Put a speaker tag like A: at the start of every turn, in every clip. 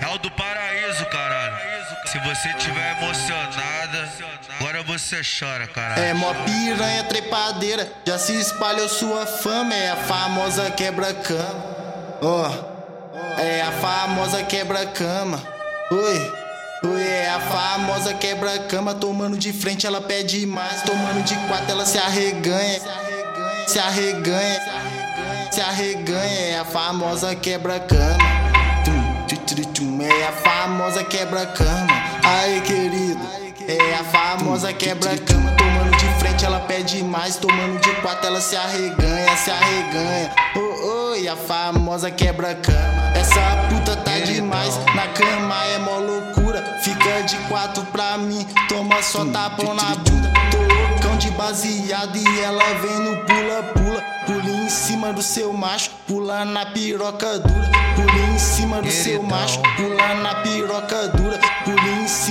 A: É o do paraíso, caralho. Se você tiver emocionada, agora você chora, caralho.
B: É mó piranha trepadeira, já se espalhou sua fama, é a famosa quebra-cama. Ó, oh, é a famosa quebra-cama. Oi. Oi, é a famosa quebra-cama, tomando de frente ela pede mais, tomando de quatro ela se arreganha, se arreganha, se arreganha, é a famosa quebra-cama. É a famosa quebra-cama. Aí, querido. É a famosa quebra-cama. Tomando de frente, ela pede mais. Tomando de quatro, ela se arreganha, se arreganha. Oh, oh, e a famosa quebra-cama. Essa puta tá demais. Na cama é mó loucura. Fica de quatro pra mim. Toma só tapão na bunda. Tô loucão de baseado e ela vem no pula-pula. Pula em cima do seu macho. Pula na piroca dura. Pula em cima do seu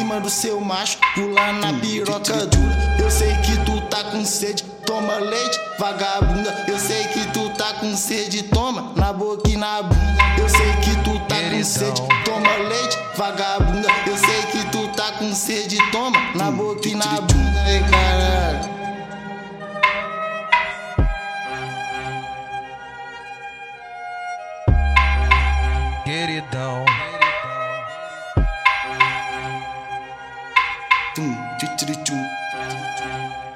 B: cima do seu macho, pula na piroca dura. Eu sei que tu tá com sede, toma leite, vagabunda. Eu sei que tu tá com sede, toma na boca e na bunda. Eu sei que tu tá com sede, toma leite, vagabunda. Eu sei que tu tá com sede, toma na boca e na bunda. Ei, caralho. 32.